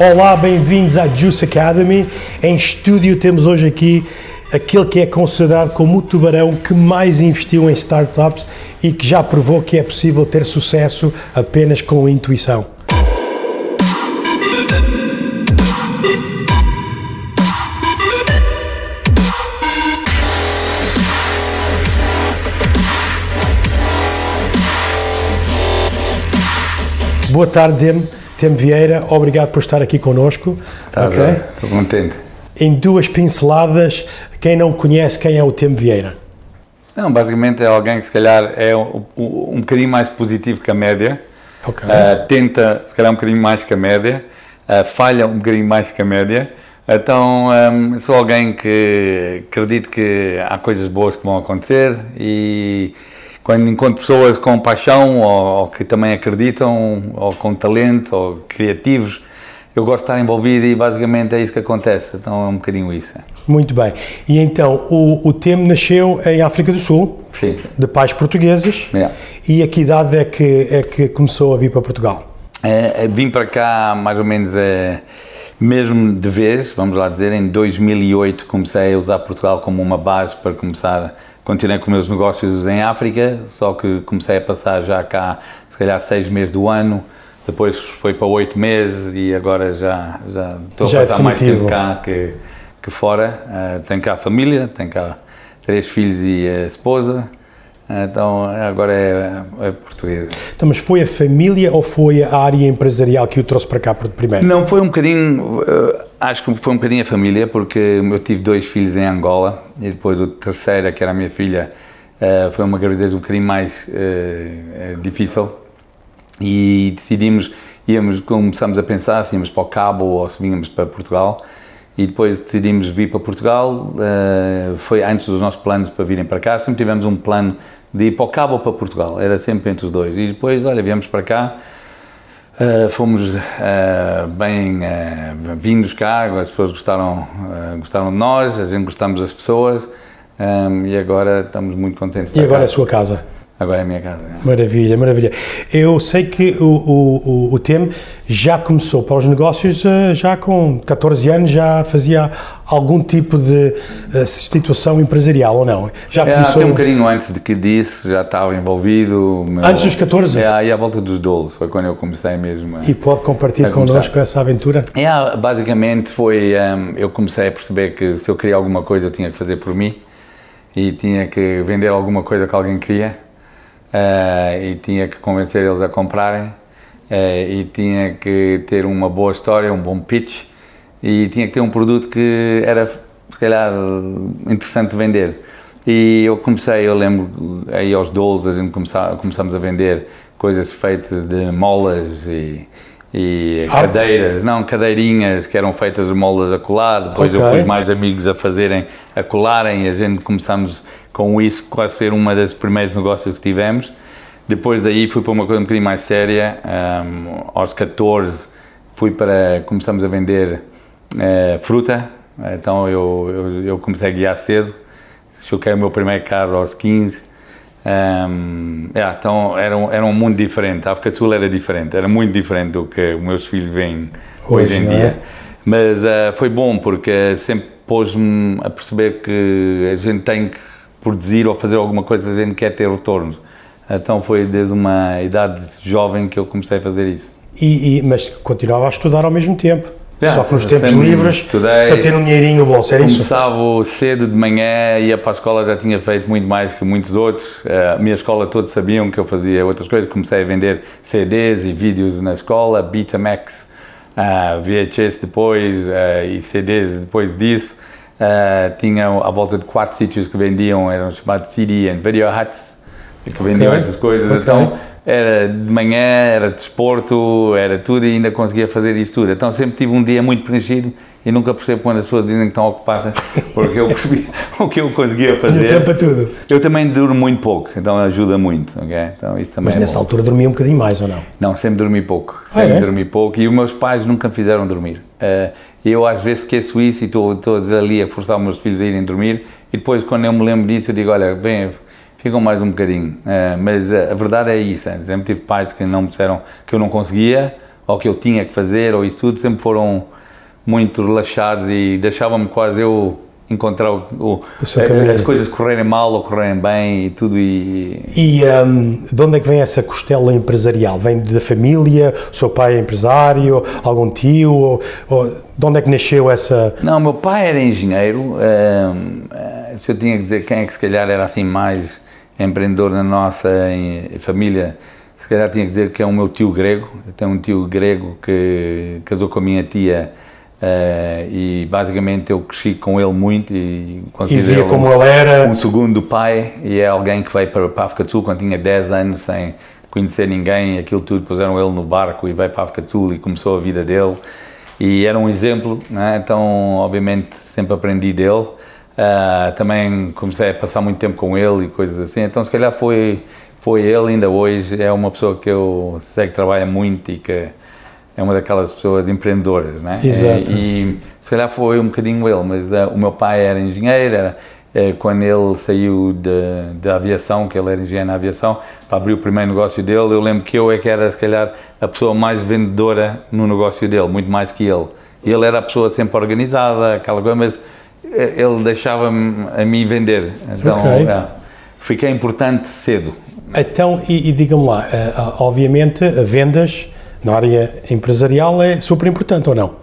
Olá, bem-vindos à Juice Academy. Em estúdio temos hoje aqui aquele que é considerado como o tubarão que mais investiu em startups e que já provou que é possível ter sucesso apenas com intuição. Boa tarde, Dem. Tem Vieira, obrigado por estar aqui connosco. Tá okay? bem, estou contente. Em duas pinceladas, quem não conhece, quem é o Tem Vieira? Não, basicamente é alguém que se calhar é um, um bocadinho mais positivo que a média, okay. uh, tenta se calhar um bocadinho mais que a média, uh, falha um bocadinho mais que a média, então um, sou alguém que acredito que há coisas boas que vão acontecer e quando encontro pessoas com paixão ou, ou, que também acreditam, ou com talento, ou criativos, eu gosto de estar envolvido e basicamente é isso que acontece. Então é um bocadinho isso. Muito bem. E então, o, o TEM nasceu em África do Sul, Sim. de pais portugueses. Yeah. E a que idade é que, é que começou a vir para Portugal? É, é vim para cá mais ou menos é, mesmo de vez, vamos lá dizer, em 2008 comecei a usar Portugal como uma base para começar continuei com meus negócios em África, só que comecei a passar já cá, se calhar, seis meses do ano, depois foi para oito meses e agora já, já estou já a é passar é mais tempo cá que, que fora. Uh, tenho cá a família, tenho cá três filhos e a esposa, então agora é, é português. Então, mas foi a família ou foi a área empresarial que o trouxe para cá primeiro? Não, foi um bocadinho, uh, acho que foi um bocadinho a família, porque eu tive dois filhos em Angola e depois o terceiro, que era a minha filha, uh, foi uma gravidez um bocadinho mais uh, difícil. E decidimos, íamos, começamos a pensar se íamos para o Cabo ou se vínhamos para Portugal. E depois decidimos vir para Portugal, foi antes dos nossos planos para virem para cá, sempre tivemos um plano de ir para o Cabo ou para Portugal, era sempre entre os dois. E depois, olha, viemos para cá, uh, fomos uh, bem uh, vindos cá, as pessoas gostaram, gostaram de nós, a gente gostamos das pessoas um, e agora estamos muito contentes. E agora cá. é a sua casa? Agora é a minha casa. Maravilha, maravilha. Eu sei que o, o, o, TEM já começou para os negócios eh, já com 14 anos, já fazia algum tipo de uh, situação empresarial ou não? Já é, começou... Até um bocadinho antes de que disse, já estava envolvido. Meu... Antes dos 14? É, aí à volta dos 12, foi quando eu comecei mesmo. A, e pode compartilhar connosco essa aventura? É, basicamente foi, um, eu comecei a perceber que se eu queria alguma coisa eu tinha que fazer por mim e tinha que vender alguma coisa que alguém queria uh, e tinha que convencer eles a comprarem uh, e tinha que ter uma boa história, um bom pitch e tinha que ter um produto que era, se calhar, interessante de vender. E eu comecei, eu lembro, aí aos 12 a gente começava, começamos a vender coisas feitas de molas e, e cadeiras, não, cadeirinhas que eram feitas de molas a colar, depois okay. eu pus mais amigos a fazerem, a colarem e a gente começamos com isso quase ser uma das primeiros negócios que tivemos. Depois daí fui para uma coisa um bocadinho mais séria, um, aos 14 fui para, começamos a vender uh, fruta, então eu, eu, eu, comecei a guiar cedo, choquei o meu primeiro carro aos 15, um, yeah, então era um, era um mundo diferente, a África Sul era diferente, era muito diferente do que os meus filhos veem hoje, hoje em dia. É? Mas uh, foi bom porque sempre pôs-me a perceber que a gente tem que produzir ou fazer alguma coisa, a gente quer ter retorno. Então foi desde uma idade jovem que eu comecei a fazer isso. E, e mas continuava a estudar ao mesmo tempo? Yeah, Só que nos tempos livres, estudei, para ter um dinheirinho bom, era isso? Começava cedo de manhã, ia para a escola, já tinha feito muito mais que muitos outros. A minha escola todos sabiam que eu fazia outras coisas. Comecei a vender CDs e vídeos na escola, Betamax, uh, VHS depois uh, e CDs depois disso. Uh, tinha à volta de quatro sítios que vendiam, eram chamados CD and Video Huts, que vendiam okay. essas coisas. Okay. Então era de manhã, era desporto, era tudo e ainda conseguia fazer isso tudo. Então sempre tive um dia muito preenchido e nunca percebo quando as pessoas dizem que estão ocupadas, porque eu percebi o que eu conseguia fazer. tempo para tudo. Eu também durmo muito pouco, então ajuda muito, ok? Então isso também Mas é nessa bom. altura dormia um bocadinho mais ou não? Não, sempre dormi pouco, Ah, sempre é? dormi pouco e os meus pais nunca me fizeram dormir. Eh, eu às vezes esqueço isso e estou estou ali a forçar os meus filhos a irem dormir e depois quando eu me lembro disso eu digo, olha, bem, ficam mais um bocadinho. Eh, mas eh, a verdade é isso, eh, sempre tive pais que não me disseram que eu não conseguia ou que eu tinha que fazer ou isso tudo, sempre foram muito relaxados e deixavam-me quase eu encontrar o, o- as coisas correrem mal ou correrem bem e tudo e, E hum, de onde é que vem essa costela empresarial? Vem da família? O seu pai é empresário? Algum tio? Ou, ou de onde é que nasceu essa... Não, meu pai era engenheiro. ehm, eh, se eu tinha que dizer quem é que se calhar era assim mais empreendedor na nossa em- família, se calhar tinha que dizer que é o meu tio grego. Eu tenho um tio grego que casou com a minha tia eh, e basicamente eu cresci com ele muito e considero como ele era... um segundo pai e é alguém que veio para, para a África do Sul quando tinha 10 anos sem conhecer ninguém, aquilo tudo, puseram ele no barco e veio para a África do Sul e começou a vida dele. E era um exemplo, né? então obviamente sempre aprendi dele, Ah, também comecei a passar muito tempo com ele e coisas assim, então se calhar foi, foi ele. Ainda hoje, é uma pessoa que eu sei que trabalha muito e que é uma daquelas pessoas empreendedoras, né? Exato. E, e se calhar foi um bocadinho ele, mas eh, o meu pai era engenheiro, era, eh, quando ele saiu da aviação, que ele era engenheiro na aviação, para abrir o primeiro negócio dele, eu lembro que eu é que era, se calhar, a pessoa mais vendedora no negócio dele, muito mais que ele. Ele era a pessoa sempre organizada, aquela coisa, mas eh, ele deixava-me a mim vender. Então, Ok. é, fiquei importante cedo. Então, e, e diga-me lá, obviamente, vendas na área empresarial é super importante ou não?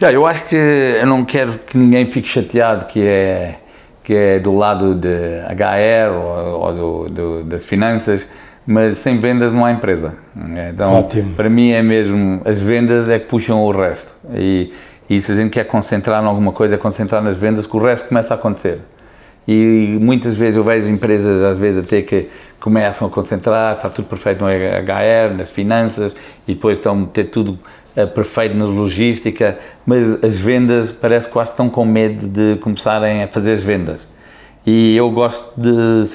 Já, eu acho que eu não quero que ninguém fique chateado que é que é do lado de HR ou, ou do, do- das finanças, mas sem vendas não há empresa. Então, Ótimo. para mim é mesmo as vendas é que puxam o resto. E, e se a gente quer concentrar em alguma coisa, é concentrar nas vendas, que o resto começa a acontecer. E muitas vezes eu vejo empresas, às vezes, até que começam a concentrar, está tudo perfeito no HR, nas finanças, e depois estão a meter tudo eh, perfeito na logística, mas as vendas parece que quase estão com medo de começarem a fazer as vendas. E eu gosto de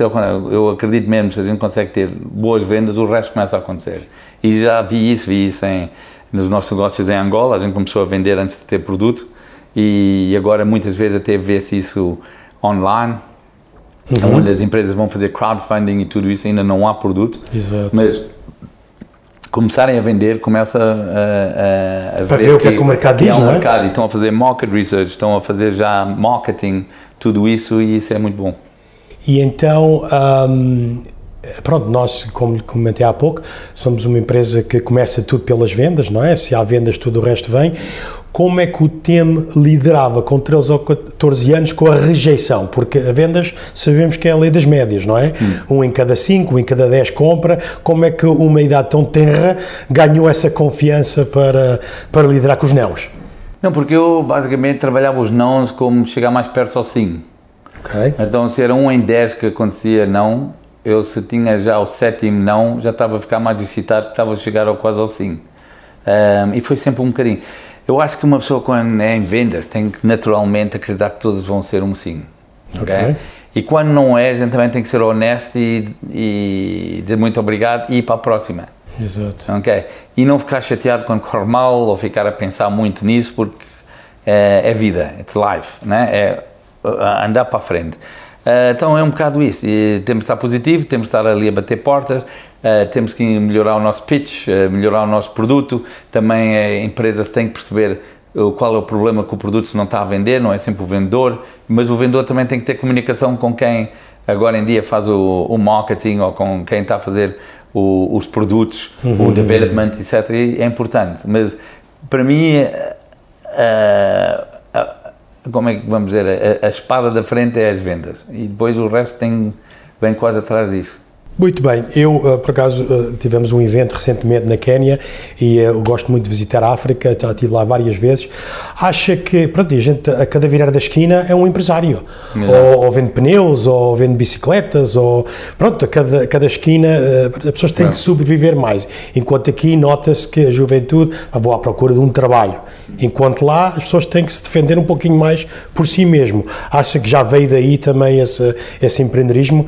eu acredito mesmo se a gente consegue ter boas vendas, o resto começa a acontecer. E já vi isso, vi isso em, nos nossos negócios em Angola, a gente começou a vender antes de ter produto e agora muitas vezes até vê-se isso online, onde as empresas vão fazer crowdfunding e tudo isso, ainda não há produto, Exato. mas começarem a vender, começa a, a, a Para ver o que é que o mercado que diz, há um não é? mercado, e estão a fazer market research, estão a fazer já marketing, tudo isso e isso é muito bom. E então, hum, pronto, nós, como comentei há pouco, somos uma empresa que começa tudo pelas vendas, não é? Se há vendas, tudo o resto vem. Como é que o TEM liderava com 13 ou 14 anos com a rejeição? Porque a vendas sabemos que é a lei das médias, não é? Um em cada cinco, um em cada 10 compra. Como é que uma idade tão tenra ganhou essa confiança para, para liderar com os nãos? Não, porque eu basicamente trabalhava os nãos como chegar mais perto ao sim. Ok. Então, se era um em 10 que acontecia não, eu se tinha já o sétimo não, já estava a ficar mais excitado, estava a chegar ao, quase ao sim. Ahm, e foi sempre um bocadinho. Eu acho que uma pessoa quando é em vendas tem que naturalmente acreditar que todos vão ser um sim. ok? Ok. E quando não é, a gente também tem que ser honesto e, e dizer muito obrigado e ir para a próxima. Exato. Ok? E não ficar chateado quando corre mal ou ficar a pensar muito nisso, porque é, é vida, it's life, né? é andar para a frente. Uh, então é um bocado isso. E temos de estar positivo, temos de estar ali a bater portas, uh, temos que melhorar o nosso pitch, uh, melhorar o nosso produto. Também a empresas têm que perceber qual é o problema que o produto não está a vender, não é sempre o vendedor, mas o vendedor também tem que ter comunicação com quem agora em dia faz o, o marketing ou com quem está a fazer o- os produtos, o development, etc. E é importante. Mas para mim, como é que vamos dizer, a, a espada da frente é as vendas e depois o resto tem, vem quase atrás disso. Muito bem, eu uh, por acaso uh, tivemos um evento recentemente na Quénia e uh, eu gosto muito de visitar a África, já estive lá várias vezes. Acha que, pronto, a gente a cada virar da esquina é um empresário, ou, ou, vende pneus, ou vende bicicletas, ou pronto, a cada, cada esquina as pessoas têm que sobreviver mais. Enquanto aqui nota-se que a juventude ah, vou à procura de um trabalho, enquanto lá as pessoas têm que se defender um pouquinho mais por si mesmo. Acha que já veio daí também esse, esse empreendedorismo?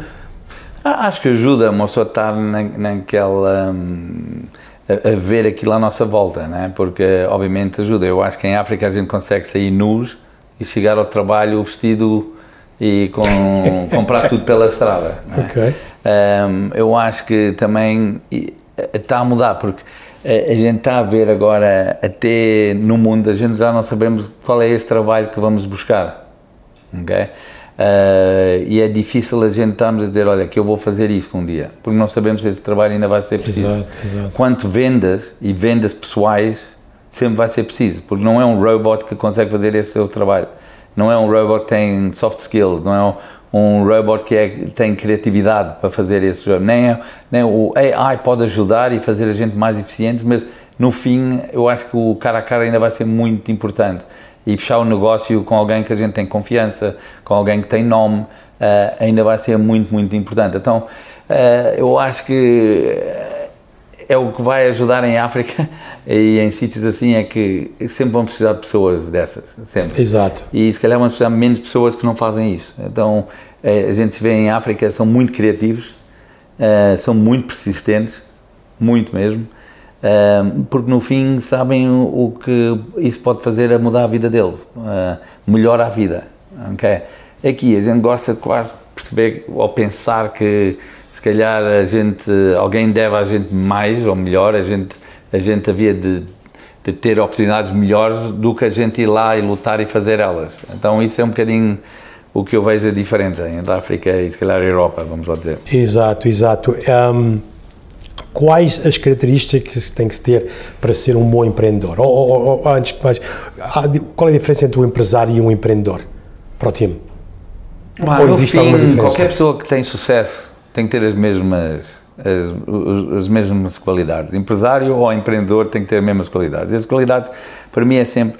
Ah, acho que ajuda uma pessoa a estar na, naquela. Hum, a, a, ver aquilo à nossa volta, né? porque obviamente ajuda. Eu acho que em África a gente consegue sair nus e chegar ao trabalho vestido e com, comprar tudo pela estrada. Né? Okay. Um, eu acho que também está a mudar, porque a, a gente está a ver agora, até no mundo, a gente já não sabemos qual é esse trabalho que vamos buscar. Okay? Uh, e é difícil a gente estarmos a dizer, olha, que eu vou fazer isto um dia, porque não sabemos se esse trabalho ainda vai ser preciso. Exato, exato. Quanto vendas e vendas pessoais, sempre vai ser preciso, porque não é um robot que consegue fazer esse seu trabalho. Não é um robot que tem soft skills, não é um, robot que é, tem criatividade para fazer esse jogo. Nem, é, nem o AI pode ajudar e fazer a gente mais eficiente, mas no fim eu acho que o cara a cara ainda vai ser muito importante e fechar o negócio com alguém que a gente tem confiança, com alguém que tem nome, uh, ainda vai ser muito, muito importante. Então, uh, eu acho que é o que vai ajudar em África e em sítios assim é que sempre vão precisar de pessoas dessas, sempre. Exato. E se calhar vão precisar menos pessoas que não fazem isso. Então, eh, a gente vê em África, são muito criativos, são muito persistentes, muito mesmo, porque no fim sabem o que isso pode fazer a mudar a vida deles, uh, a vida. Okay? Aqui a gente gosta de quase perceber ou pensar que se calhar a gente, alguém deve a gente mais ou melhor, a gente, a gente havia de, de ter oportunidades melhores do que a gente ir lá e lutar e fazer elas. Então isso é um bocadinho o que eu vejo diferente entre a África e se calhar a Europa, vamos lá dizer. Exato, exato. Um quais as características que tem que ter para ser um bom empreendedor? Ou, ou, ou antes que mais, qual é a diferença entre um empresário e um empreendedor para o time? Ou existe fim, alguma diferença? Qualquer pessoa que tem sucesso tem que ter as mesmas as, as mesmas qualidades. Empresário ou empreendedor tem que ter as mesmas qualidades. E as qualidades, para mim, é sempre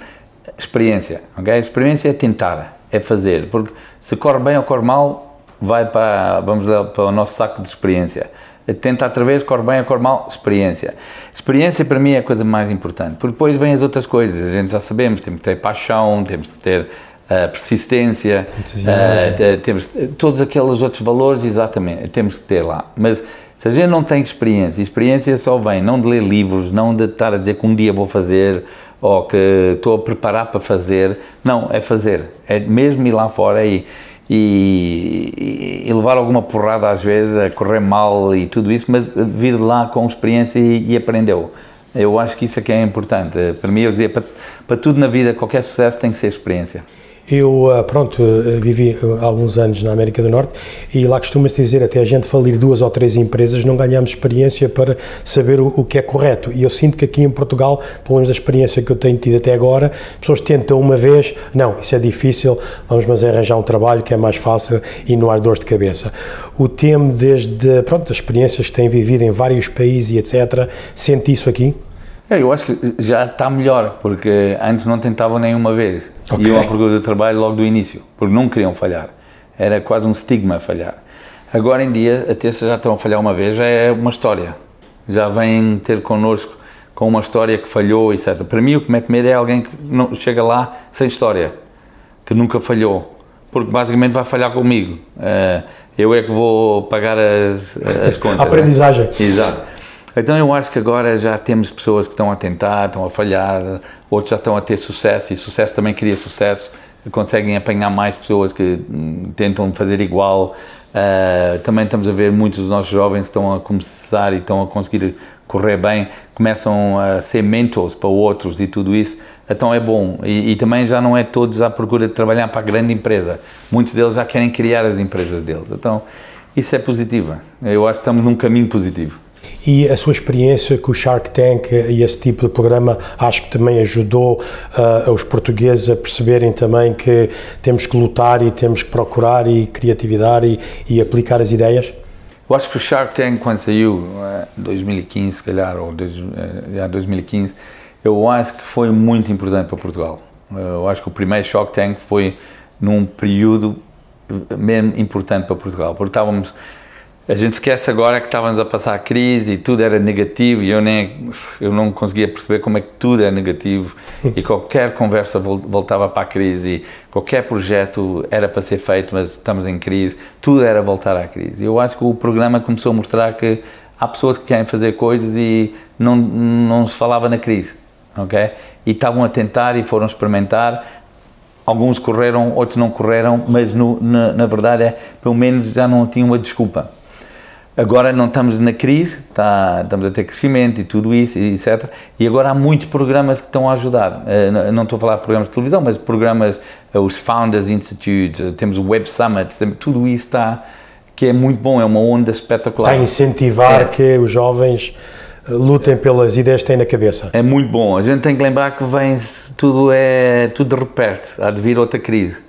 experiência. A experiência é tentar, é fazer, porque se corre bem ou corre mal, vai para, vamos lá, para o nosso saco de experiência tenta outra vez, corre bem ou corre mal, experiência. Experiência para mim é a coisa mais importante, porque depois vêm as outras coisas, a gente já sabemos, temos que ter paixão, temos que ter uh, persistência, uh, temos todos aqueles outros valores, exatamente, temos que ter lá. Mas se a gente não tem experiência, experiência só vem não de ler livros, não de estar a dizer que um dia vou fazer ou que estou a preparar para fazer, não, é fazer, é mesmo ir lá fora e e, e, levar alguma porrada às vezes, a correr mal e tudo isso, mas vir lá com experiência e, e aprendeu. Eu acho que isso é que é importante. Para mim, eu dizia, para, para tudo na vida, qualquer sucesso tem que ser experiência. Eu, ah, pronto, ah, vivi ah, alguns anos na América do Norte e lá costuma-se dizer, até a gente falir duas ou três empresas, não ganhamos experiência para saber o, o, que é correto. E eu sinto que aqui em Portugal, pelo menos a experiência que eu tenho tido até agora, pessoas tentam uma vez, não, isso é difícil, vamos mas arranjar um trabalho que é mais fácil e não há dores de cabeça. O tema desde, pronto, as experiências que têm vivido em vários países e etc., sente isso aqui? É, eu acho que já está melhor, porque antes não tentavam nenhuma vez. Okay. Iam à procura de trabalho logo do início, porque não queriam falhar. Era quase um estigma falhar. Agora em dia, até se já estão a falhar uma vez, já é uma história. Já vêm ter connosco com uma história que falhou, etc. Para mim, o que mete medo é alguém que não, chega lá sem história, que nunca falhou, porque basicamente vai falhar comigo. Uh, eu é que vou pagar as, as contas. a aprendizagem. Né? Exato. Então eu acho que agora já temos pessoas que estão a tentar, estão a falhar, outros já estão a ter sucesso e sucesso também cria sucesso, conseguem apanhar mais pessoas que hum, tentam fazer igual. Uh, também estamos a ver muitos dos nossos jovens que estão a começar e estão a conseguir correr bem, começam a ser mentors para outros e tudo isso. Então é bom. E, e também já não é todos à procura de trabalhar para a grande empresa. Muitos deles já querem criar as empresas deles. Então isso é positivo. Eu acho que estamos num caminho positivo. E a sua experiência com o Shark Tank e esse tipo de programa acho que também ajudou uh, os portugueses a perceberem também que temos que lutar e temos que procurar e criatividade e, e aplicar as ideias? Eu acho que o Shark Tank, quando saiu, em 2015, se calhar, ou dois, já 2015, eu acho que foi muito importante para Portugal. Eu acho que o primeiro Shark Tank foi num período mesmo importante para Portugal, porque estávamos a gente esquece agora que estávamos a passar a crise e tudo era negativo e eu nem eu não conseguia perceber como é que tudo é negativo e qualquer conversa voltava para a crise qualquer projeto era para ser feito mas estamos em crise tudo era voltar à crise. Eu acho que o programa começou a mostrar que há pessoas que querem fazer coisas e não não se falava na crise ok? E estavam a tentar e foram experimentar. Alguns correram outros não correram mas no, na, na verdade é pelo menos já não tinham uma desculpa Agora não estamos na crise, está, estamos a ter crescimento e tudo isso, etc. E agora há muitos programas que estão a ajudar. Uh, não estou a falar de programas de televisão, mas programas, uh, os Founders Institutes, uh, temos o Web Summit, tudo isso está, que é muito bom, é uma onda espetacular. Está a incentivar é. que os jovens lutem pelas ideias que têm na cabeça. É muito bom. A gente tem que lembrar que vem tudo é tudo de repente, há de vir outra crise.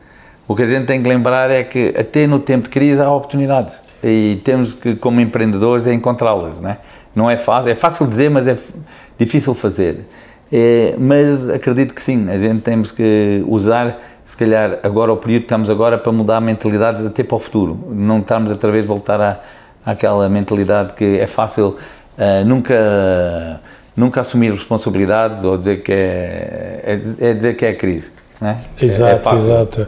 O que a gente tem que lembrar é que até no tempo de crise há oportunidades e temos que, como empreendedores, é encontrá-las, não é? Não é fácil, é fácil dizer, mas é difícil fazer. É, mas acredito que sim, a gente temos que usar, se calhar, agora o período que estamos agora para mudar a mentalidade até para o futuro. Não estamos outra vez voltar à, àquela mentalidade que é fácil uh, nunca, nunca assumir responsabilidades ou dizer que é, é, é dizer que é crise. É? Exato, é, é exato.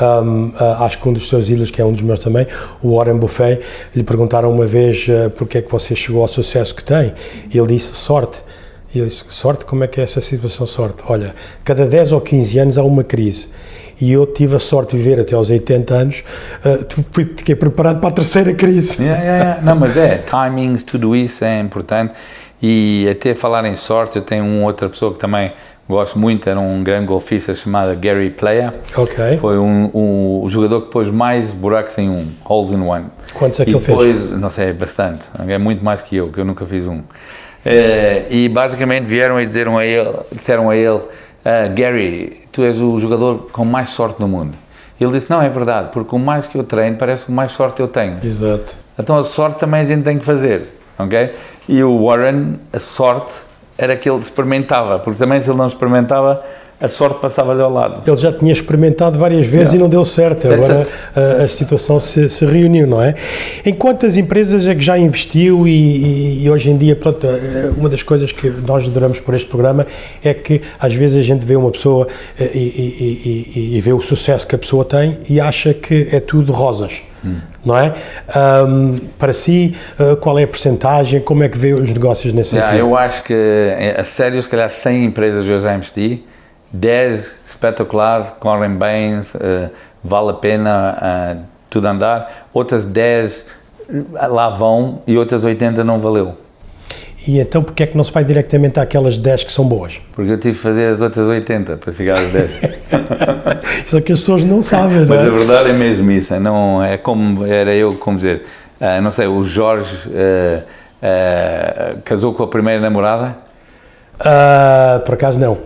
Um, uh, acho que um dos seus ídolos, que é um dos meus também, o Warren Buffett, lhe perguntaram uma vez uh, porque é que você chegou ao sucesso que tem. E ele disse sorte. E ele disse: sorte? Como é que é essa situação? Sorte. Olha, cada 10 ou 15 anos há uma crise. E eu tive a sorte de viver até aos 80 anos, uh, fui, fiquei preparado para a terceira crise. Yeah, yeah, yeah. Não, mas é, timings, tudo isso é importante. E até falar em sorte, eu tenho uma outra pessoa que também gosto muito, era um grande golfista chamado Gary Player. Foi um, um, jogador que pôs mais buracos em um, holes in one. Quantos é que e ele depois, fez? Não sei, bastante. É muito mais que eu, que eu nunca fiz um. É, e basicamente vieram e disseram a ele, disseram a ele uh, Gary, tu és o jogador com mais sorte no mundo. Ele disse, não, é verdade, porque o mais que eu treino parece que mais sorte eu tenho. Exato. Então a sorte também a gente tem que fazer, ok? E o Warren, a sorte era que ele experimentava, porque também se ele não experimentava, a sorte passava-lhe ao lado. Ele já tinha experimentado várias vezes e não deu certo. Agora a, a, situação se, se, reuniu, não é? Em quantas empresas é que já investiu e, e, e, hoje em dia, pronto, eh, uma das coisas que nós adoramos por este programa é que às vezes a gente vê uma pessoa eh, e, e vê o sucesso que a pessoa tem e acha que é tudo rosas. Hum. Não é? Um, para si, uh, qual é a percentagem? Como é que vê os negócios nesse sentido? eu acho que, a sério, se calhar 100 empresas eu já investi, 10 espetaculares, correm bem, uh, vale a pena uh, tudo andar, outras 10 lá vão e outras 80 não valeu. E então porquê é que não se vai diretamente àquelas 10 que são boas? Porque eu tive que fazer as outras 80 para chegar às 10. Isso é que as pessoas não sabem, Mas não é? a verdade é mesmo isso, não é como, era eu, como dizer, uh, não sei, o Jorge uh, uh, casou com a primeira namorada? por acaso não.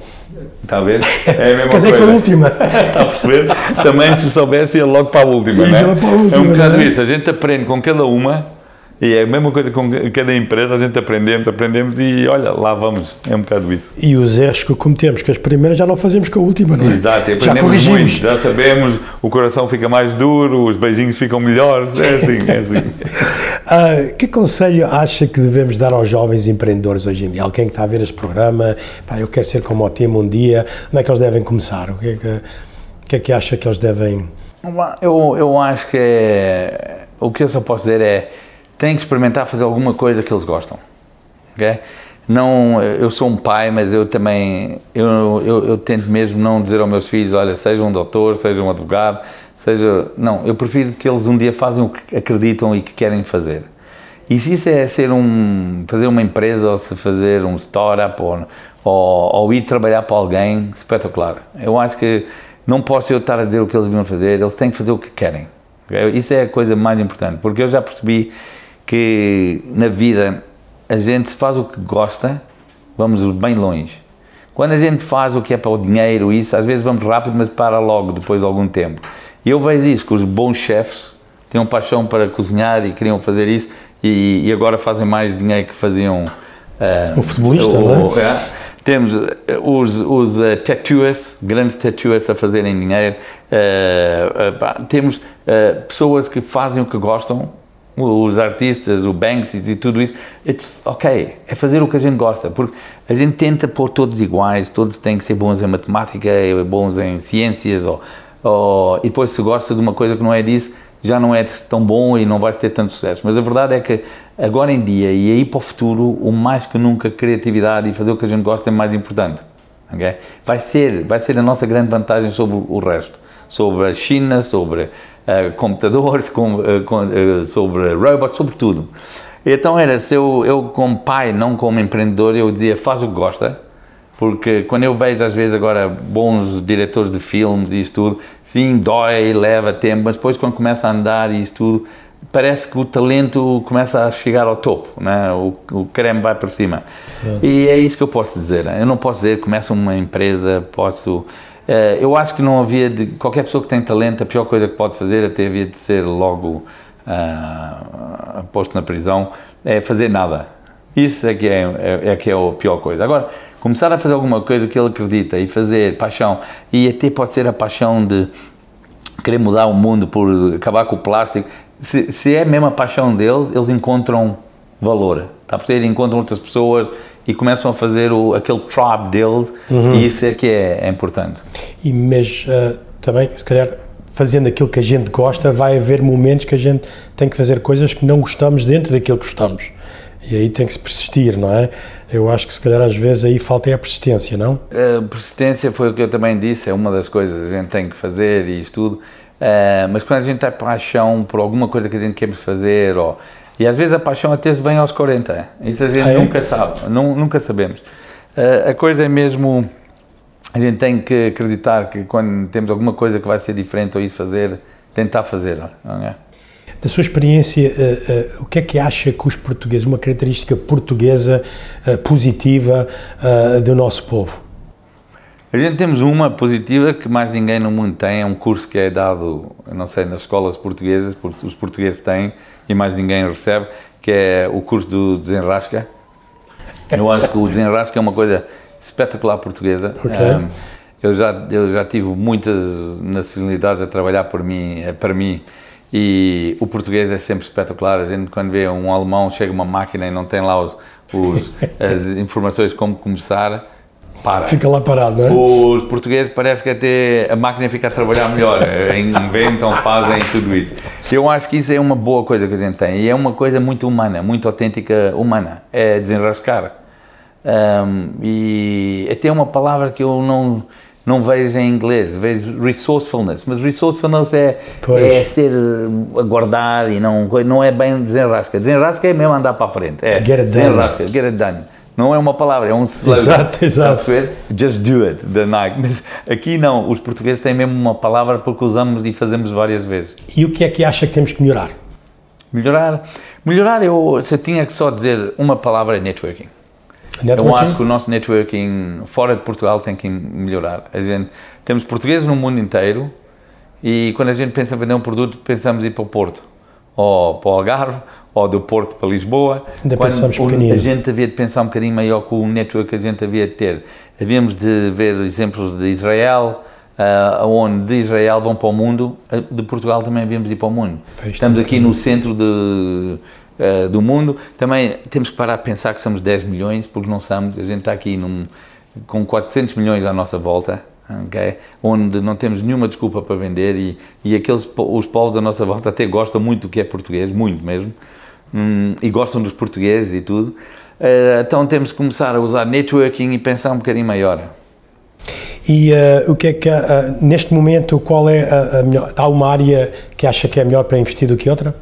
Está a ver? É a mesma coisa. com a última. Está a perceber? Também se soubesse ia logo para a última, Isso, não é? para a última, é um bocado é? isso, a gente aprende com cada uma e é a mesma coisa com cada empresa, a gente aprendemos, aprendemos e olha, lá vamos, é um bocado isso. E os erros que cometemos com as primeiras já não fazemos com a última, não é? Exato, já corrigimos. Muito, já sabemos, o coração fica mais duro, os beijinhos ficam melhores, é assim, é assim. uh, que conselho acha que devemos dar aos jovens empreendedores hoje em dia? Alguém que está a ver este programa, pá, eu quero ser como o Tim um dia, onde é que eles devem começar? O que é que, o que, é que acha que eles devem... Eu, eu acho que é, o que eu só posso dizer é têm que experimentar fazer alguma coisa que eles gostam. ok? Não, eu sou um pai, mas eu também, eu, eu, eu, tento mesmo não dizer aos meus filhos, olha, seja um doutor, seja um advogado, seja, não, eu prefiro que eles um dia façam o que acreditam e que querem fazer. E se isso é ser um, fazer uma empresa ou se fazer um startup ou, ou, ou ir trabalhar para alguém, espetacular. Eu acho que não posso eu estar a dizer o que eles deviam fazer, eles têm que fazer o que querem. Okay? Isso é a coisa mais importante, porque eu já percebi que na vida a gente faz o que gosta, vamos bem longe. Quando a gente faz o que é para o dinheiro, isso, às vezes vamos rápido, mas para logo, depois de algum tempo. E eu vejo isso, que os bons chefes tinham paixão para cozinhar e queriam fazer isso, e, e agora fazem mais dinheiro que faziam uh, o futebolista, o, não é? é? Temos os, os uh, tattooers, grandes tattooers a fazerem dinheiro. Uh, temos pessoas que fazem o que gostam, os artistas, o Banksy e tudo isso. Ok, é fazer o que a gente gosta, porque a gente tenta pôr todos iguais, todos têm que ser bons em matemática, bons em ciências, ou, ou, e depois se gosta de uma coisa que não é disso, já não é tão bom e não vais ter tanto sucesso. Mas a verdade é que agora em dia e aí para o futuro, o mais que nunca criatividade e fazer o que a gente gosta é mais importante. Okay? Vai ser, vai ser a nossa grande vantagem sobre o resto, sobre a China, sobre uh, computadores, com, uh, com, uh, sobre robots, sobre tudo. Então era, se eu, eu como pai, não como empreendedor, eu dizia, faz o que gosta, porque quando eu vejo às vezes agora bons diretores de filmes e isso tudo, sim, dói, leva tempo, mas depois quando começa a andar e isso tudo, parece que o talento começa a chegar ao topo, né? o, o creme vai para cima. Sim. E é isso que eu posso dizer. Eu não posso dizer, começa uma empresa, posso. Uh, eu acho que não havia de. Qualquer pessoa que tem talento, a pior coisa que pode fazer até havia de ser logo uh, posto na prisão, é fazer nada. Isso é que é, é, é que é a pior coisa. Agora, começar a fazer alguma coisa que ele acredita e fazer paixão, e até pode ser a paixão de querer mudar o mundo por acabar com o plástico, se, se é mesmo a paixão deles, eles encontram valor, tá? Porque eles encontram outras pessoas e começam a fazer o, aquele tribe deles uhum. e isso é que é, é importante. E mas uh, também, se calhar, fazendo aquilo que a gente gosta, vai haver momentos que a gente tem que fazer coisas que não gostamos dentro daquilo que gostamos. E aí tem que se persistir, não é? Eu acho que se calhar às vezes aí falta é a persistência, não? A persistência foi o que eu também disse, é uma das coisas que a gente tem que fazer e estudo. Uh, mas quando a gente tem paixão por alguma coisa que a gente quer fazer, ou, e às vezes a paixão até se vem aos 40, isso a gente ah, é? nunca sabe, não, nunca sabemos. Uh, a coisa é mesmo, a gente tem que acreditar que quando temos alguma coisa que vai ser diferente ou isso fazer, tentar fazer, não é? Da sua experiência, uh, uh, o que é que acha que os portugueses, uma característica portuguesa positiva do nosso povo? A gente temos uma positiva que mais ninguém no mundo tem, é um curso que é dado, não sei, nas escolas portuguesas, os portugueses têm e mais ninguém recebe, que é o curso do Desenrasca. Eu acho que o Desenrasca é uma coisa espetacular portuguesa. Okay. Um, eu, já, eu já tive muitas nacionalidades a trabalhar por mim, para mim e o português é sempre espetacular. A gente, quando vê um alemão, chega uma máquina e não tem lá os, os as informações de como começar, para. Fica lá parado, não é? Os portugueses parece que até a máquina fica a trabalhar melhor, inventam, fazem tudo isso. Eu acho que isso é uma boa coisa que a gente tem e é uma coisa muito humana, muito autêntica humana, é desenrascar. Um, e até uma palavra que eu não não vejo em inglês, vejo resourcefulness, mas resourcefulness é, é ser aguardar e não, não é bem desenrasca. Desenrasca é mesmo andar para a frente. É, get it done. Desenrasca, get it done. Não é uma palavra, é um slogan. Exato, exato. Just do it, da Nike. Mas aqui não, os portugueses têm mesmo uma palavra porque usamos e fazemos várias vezes. E o que é que acha que temos que melhorar? Melhorar? Melhorar, eu, se eu tinha que só dizer uma palavra, é networking. Networking? Eu acho que o nosso networking fora de Portugal tem que melhorar. A gente, temos portugueses no mundo inteiro e quando a gente pensa em vender um produto, pensamos em ir para o Porto, ou para o Algarve, ou do Porto para Lisboa. Ainda quando pensamos pequenino. A gente havia de pensar um bocadinho maior com o network que a gente havia de ter. Havíamos de ver exemplos de Israel, uh, onde de Israel vão para o mundo, de Portugal também havíamos de ir para o mundo. Estamos aqui no centro de uh, do mundo. Também temos que parar a pensar que somos 10 milhões, porque não somos. A gente está aqui num, com 400 milhões à nossa volta, okay? onde não temos nenhuma desculpa para vender e, e aqueles, os povos à nossa volta até gostam muito do que é português, muito mesmo, hum, e gostam dos portugueses e tudo. Uh, então temos que começar a usar networking e pensar um bocadinho maior. E uh, o que é que, uh, neste momento, qual é a, a melhor, há uma área que acha que é melhor para investir do que outra?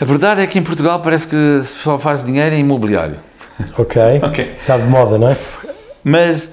A verdade é que em Portugal parece que se só faz dinheiro em imobiliário. Ok. okay. Está de moda, não é? Mas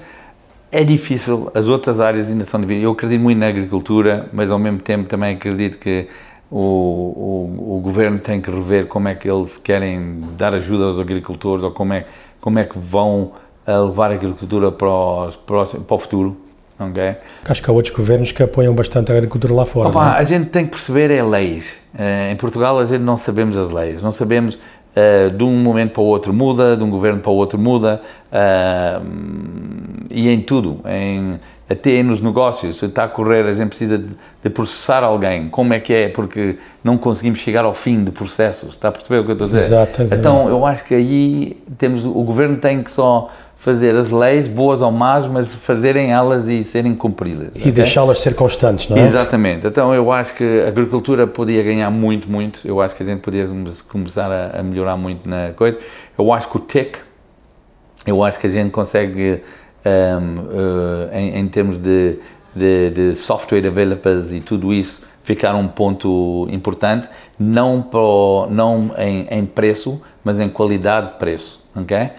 é difícil, as outras áreas ainda são difíceis. Eu acredito muito na agricultura, mas ao mesmo tempo também acredito que o, o, o, governo tem que rever como é que eles querem dar ajuda aos agricultores ou como é, como é que vão levar a agricultura para, os, para, o, para o futuro. ok? Acho que há outros governos que apoiam bastante a agricultura lá fora. Opa, é? a gente tem que perceber é leis. Eh, em Portugal a gente não sabemos as leis, não sabemos eh, de um momento para o outro muda, de um governo para o outro muda, eh, e em tudo, em, até nos negócios, se está a correr, a gente precisa de, de processar alguém, como é que é, porque não conseguimos chegar ao fim do processo, está a perceber o que eu estou a dizer? Exato, exato. Então eu acho que aí temos, o governo tem que só fazer as leis, boas ou más, mas fazerem elas e serem cumpridas. E ok? deixá-las ser constantes, não é? Exatamente. Então eu acho que a agricultura podia ganhar muito, muito. Eu acho que a gente podia começar a, a melhorar muito na coisa. Eu acho que o tech, eu acho que a gente consegue, um, uh, em, em termos de, de, de software developers e tudo isso, ficar um ponto importante, não, para o- não em, em preço, mas em qualidade de preço. ok?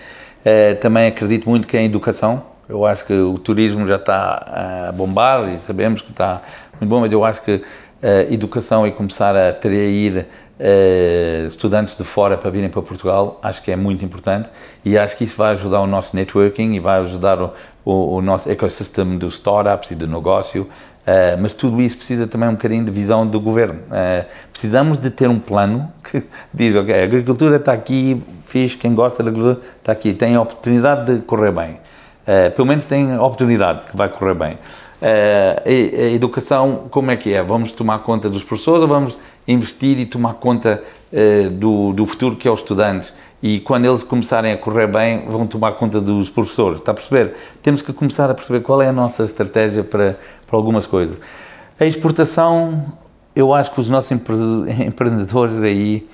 Eh, também acredito muito que em educação, eu acho que o turismo já está a bombar e sabemos que está muito bom, mas eu acho que a educação e começar a atrair eh, estudantes de fora para virem para Portugal, acho que é muito importante. E acho que isso vai ajudar o nosso networking e vai ajudar o, o, o nosso ecossistema dos startups e do negócio, eh, mas tudo isso precisa também um bocadinho de visão do governo. Eh, precisamos de ter um plano que diz, ok, a agricultura está aqui, quem gosta da agricultura está aqui, tem a oportunidade de correr bem. Eh, pelo menos tem a oportunidade que vai correr bem. E- a educação, como é que é? Vamos tomar conta dos professores ou vamos investir e tomar conta eh, do, do futuro que é os estudantes? E quando eles começarem a correr bem, vão tomar conta dos professores. Está a perceber? Temos que começar a perceber qual é a nossa estratégia para, para algumas coisas. A exportação, eu acho que os nossos empre- empreendedores aí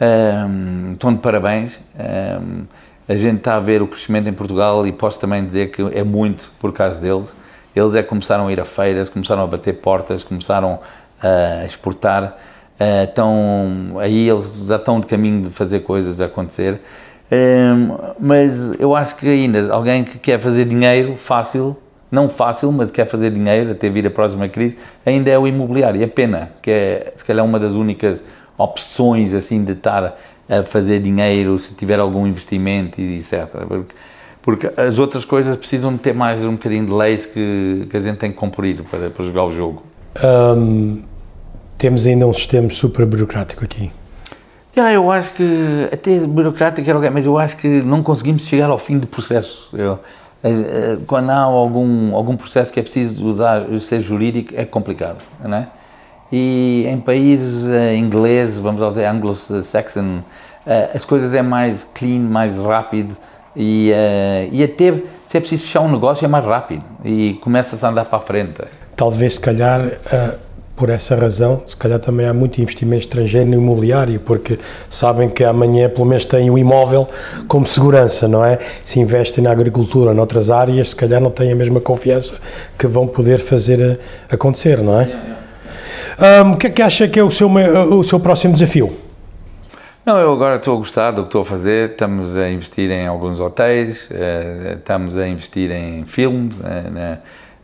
ehm, estão de parabéns. Ehm, a gente está a ver o crescimento em Portugal e posso também dizer que é muito por causa deles. Eles é que começaram a ir a feiras, começaram a bater portas, começaram a exportar. Estão, aí eles já estão de caminho de fazer coisas acontecer. Ehm, mas eu acho que ainda alguém que quer fazer dinheiro fácil, não fácil, mas quer fazer dinheiro até vir a próxima crise, ainda é o imobiliário. É pena, que é se calhar uma das únicas opções assim de estar a fazer dinheiro se tiver algum investimento e etc. Porque, porque as outras coisas precisam de ter mais um bocadinho de leis que, que a gente tem que cumprir para, para jogar o jogo. Hum, temos ainda um sistema super burocrático aqui. Já, eu acho que até burocrático era ok, mas eu acho que não conseguimos chegar ao fim do processo. Eu, eh, eh, quando há algum, algum processo que é preciso usar, ser jurídico, é complicado, não é? E em países eh, ingleses, vamos dizer anglo-saxon, eh, as coisas é mais clean, mais rápido e, eh, e até se é preciso fechar um negócio é mais rápido e começa-se a andar para a frente. Talvez, se calhar, por essa razão, se calhar também há muito investimento estrangeiro no imobiliário, porque sabem que amanhã pelo menos têm o imóvel como segurança, não é? Se investem na agricultura ou noutras áreas, se calhar não têm a mesma confiança que vão poder fazer acontecer, não é? Hum, o que é que acha que é o seu, mai- o seu próximo desafio? Não, eu agora estou a gostar do que estou a fazer. Estamos a investir em alguns hotéis, eh, estamos a investir em filmes, eh,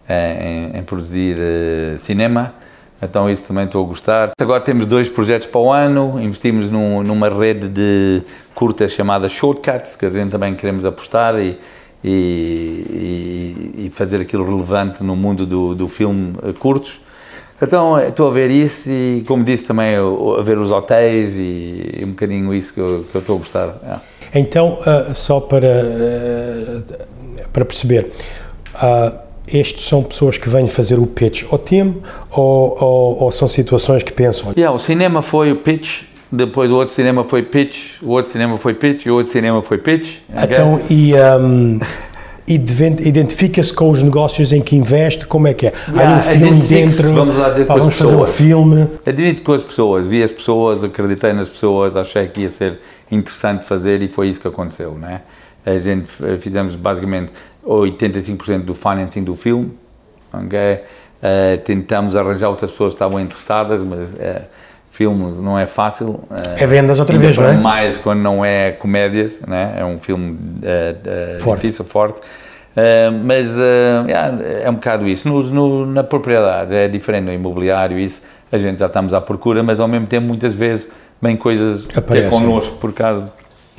eh, em, em produzir eh, cinema. Então, isso também estou a gostar. Agora temos dois projetos para o ano. Investimos num- numa rede de curtas chamada Shortcuts, que a gente também queremos apostar e, e, e- fazer aquilo relevante no mundo do, do filme eh, curtos. Então, eh, estou a ver isso e, como disse, também a ver os hotéis e, e um bocadinho isso que eu, que eu estou a gostar. é. Então, ah, só para, ah, para perceber, ah, estes são pessoas que vêm fazer o pitch ao time ou, ou- ou são situações que pensam, Yeah, o cinema foi o pitch, depois o outro cinema foi pitch, o outro cinema foi pitch e o outro cinema foi pitch. ok? então, e, deven- identifica-se com os negócios em que investe, como é que é? Há Yeah, um filme identifica-se, dentro, vamos lá dizer, pá, vamos fazer um filme, Admito com as pessoas, vi as pessoas, acreditei nas pessoas, achei que ia ser interessante fazer e foi isso que aconteceu, né? A gente f- fizemos basicamente 85% do financing do filme, ok? Eh, tentamos arranjar outras pessoas que estavam interessadas, mas eh, filmes não é fácil. eh, É vendas outra ainda vez, não é? Mais quando não é comédias, né? É um filme eh, eh, Forte. difícil, forte. Eh, mas eh, é um bocado isso. No, no- na propriedade é diferente, no imobiliário, isso a gente já estamos à procura, mas ao mesmo tempo muitas vezes vem coisas ter Aparecem. connosco por causa.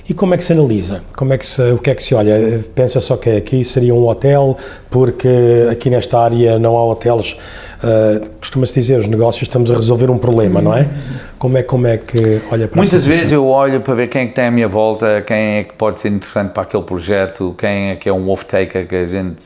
E como é que se analisa? Como é que se, o que é que se olha? Pensa só que aqui seria um hotel, porque aqui nesta área não há hotéis. Uh, Costuma-se dizer, os negócios estamos a resolver um problema, não é? Como é, como é que olha para Muitas vezes eu olho para ver quem é que tem à minha volta, quem é que pode ser interessante para aquele projeto, quem é que é um off-taker que a gente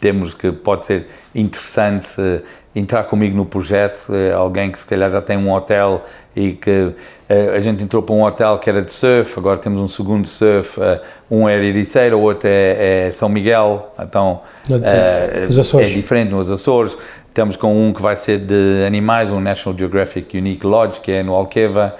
temos que pode ser interessante uh, entrar comigo no projeto, uh, alguém que se calhar já tem um hotel e que eh, a gente entrou para um hotel que era de surf, agora temos um segundo surf, eh, um é Ericeira, o outro é, é, São Miguel, então é, é diferente nos Açores. Estamos com um que vai ser de animais, um National Geographic Unique Lodge, que é no Alqueva.